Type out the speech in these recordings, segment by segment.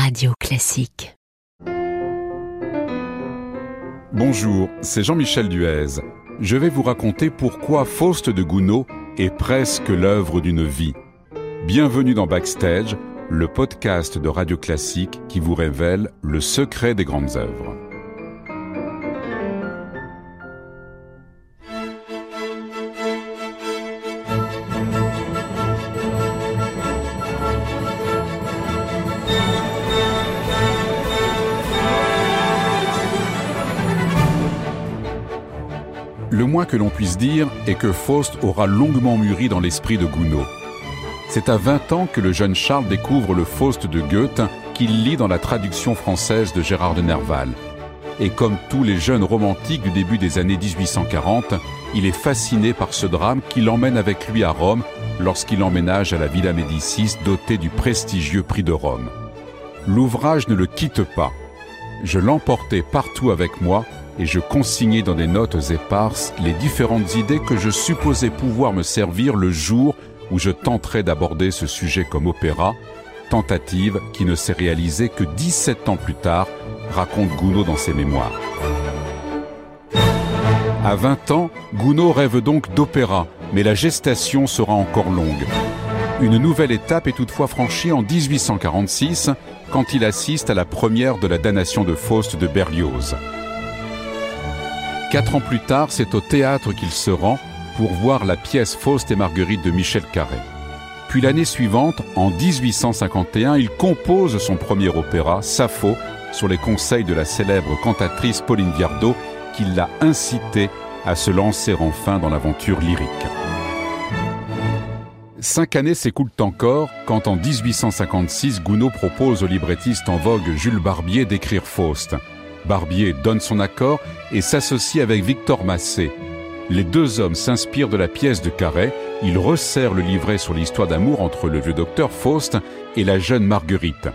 Radio Classique. Bonjour, c'est Jean-Michel Duez. Je vais vous raconter pourquoi Faust de Gounod est presque l'œuvre d'une vie. Bienvenue dans Backstage, le podcast de Radio Classique qui vous révèle le secret des grandes œuvres. Le moins que l'on puisse dire est que Faust aura longuement mûri dans l'esprit de Gounod. C'est à 20 ans que le jeune Charles découvre le Faust de Goethe qu'il lit dans la traduction française de Gérard de Nerval. Et comme tous les jeunes romantiques du début des années 1840, il est fasciné par ce drame qui l'emmène avec lui à Rome lorsqu'il emménage à la Villa Médicis dotée du prestigieux prix de Rome. L'ouvrage ne le quitte pas. Je l'emportais partout avec moi et je consignais dans des notes éparses les différentes idées que je supposais pouvoir me servir le jour où je tenterais d'aborder ce sujet comme opéra, tentative qui ne s'est réalisée que 17 ans plus tard, raconte Gounod dans ses mémoires. À 20 ans, Gounod rêve donc d'opéra, mais la gestation sera encore longue. Une nouvelle étape est toutefois franchie en 1846, quand il assiste à la première de la damnation de Faust de Berlioz. Quatre ans plus tard, c'est au théâtre qu'il se rend pour voir la pièce Faust et Marguerite de Michel Carré. Puis l'année suivante, en 1851, il compose son premier opéra, Sappho, sur les conseils de la célèbre cantatrice Pauline Viardot, qui l'a incité à se lancer enfin dans l'aventure lyrique. Cinq années s'écoulent encore quand en 1856, Gounod propose au librettiste en vogue Jules Barbier d'écrire Faust. Barbier donne son accord et s'associe avec Victor Massé. Les deux hommes s'inspirent de la pièce de Carré. Ils resserrent le livret sur l'histoire d'amour entre le vieux docteur Faust et la jeune Marguerite.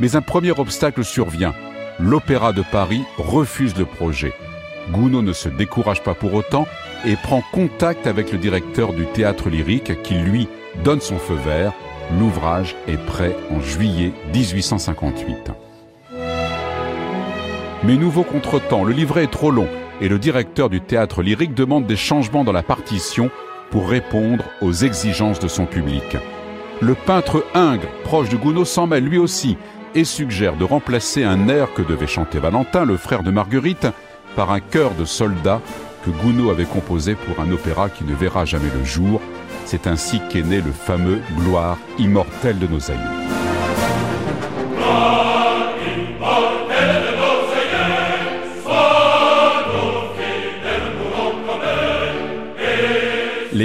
Mais un premier obstacle survient. L'Opéra de Paris refuse le projet. Gounod ne se décourage pas pour autant et prend contact avec le directeur du théâtre lyrique qui lui donne son feu vert. L'ouvrage est prêt en juillet 1858. Mais nouveau contretemps, le livret est trop long et le directeur du théâtre lyrique demande des changements dans la partition pour répondre aux exigences de son public. Le peintre Ingres, proche de Gounod, s'en mêle lui aussi et suggère de remplacer un air que devait chanter Valentin, le frère de Marguerite, par un chœur de soldats que Gounod avait composé pour un opéra qui ne verra jamais le jour. C'est ainsi qu'est né le fameux Gloire immortelle de nos aïeux.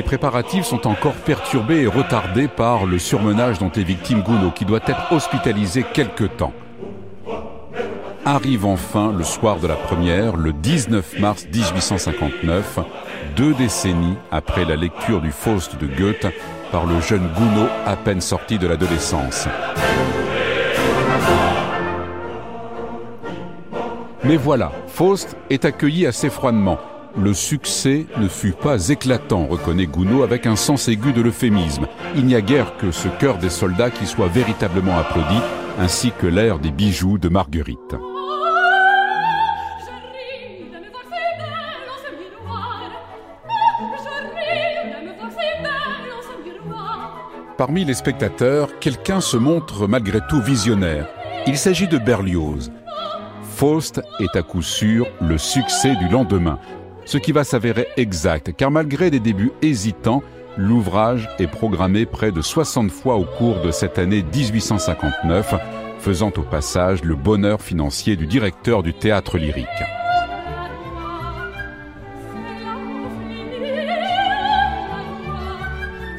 Préparatifs sont encore perturbés et retardés par le surmenage dont est victime Gounod, qui doit être hospitalisé quelque temps. Arrive enfin le soir de la première, le 19 mars 1859, deux décennies après la lecture du Faust de Goethe par le jeune Gounod à peine sorti de l'adolescence. Mais voilà, Faust est accueilli assez froidement le succès ne fut pas éclatant, reconnaît Gounod avec un sens aigu de l'euphémisme. Il n'y a guère que ce chœur des soldats qui soit véritablement applaudi, ainsi que l'air des bijoux de Marguerite. Parmi les spectateurs, quelqu'un se montre malgré tout visionnaire. Il s'agit de Berlioz. Faust est à coup sûr le succès du lendemain ce qui va s'avérer exact, car malgré des débuts hésitants, l'ouvrage est programmé près de 60 fois au cours de cette année 1859, faisant au passage le bonheur financier du directeur du théâtre lyrique.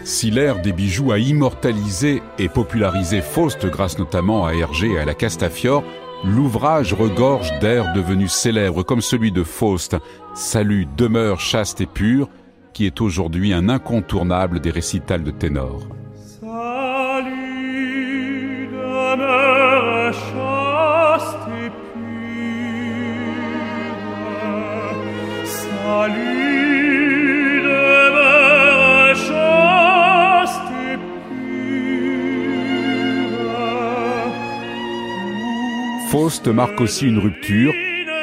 Si l'ère des bijoux a immortalisé et popularisé Faust grâce notamment à Hergé et à la Castafiore, l'ouvrage regorge d'airs devenus célèbres comme celui de Faust, Salut, demeure chaste et pure, qui est aujourd'hui un incontournable des récitals de ténor. Salut, chaste et pure. Salut, Marque aussi une rupture.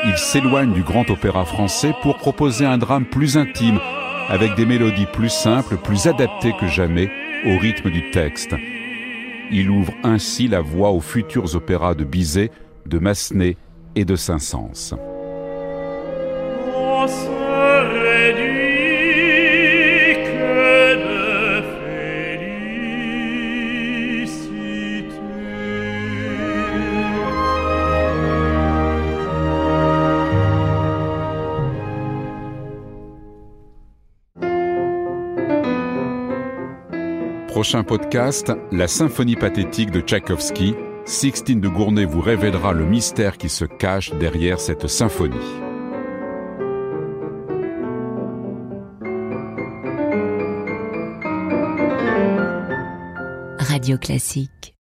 Il s'éloigne du grand opéra français pour proposer un drame plus intime, avec des mélodies plus simples, plus adaptées que jamais au rythme du texte. Il ouvre ainsi la voie aux futurs opéras de Bizet, de Massenet et de Saint-Saëns. Prochain podcast, la symphonie pathétique de Tchaïkovski. Sixtine de Gournay vous révélera le mystère qui se cache derrière cette symphonie. Radio Classique.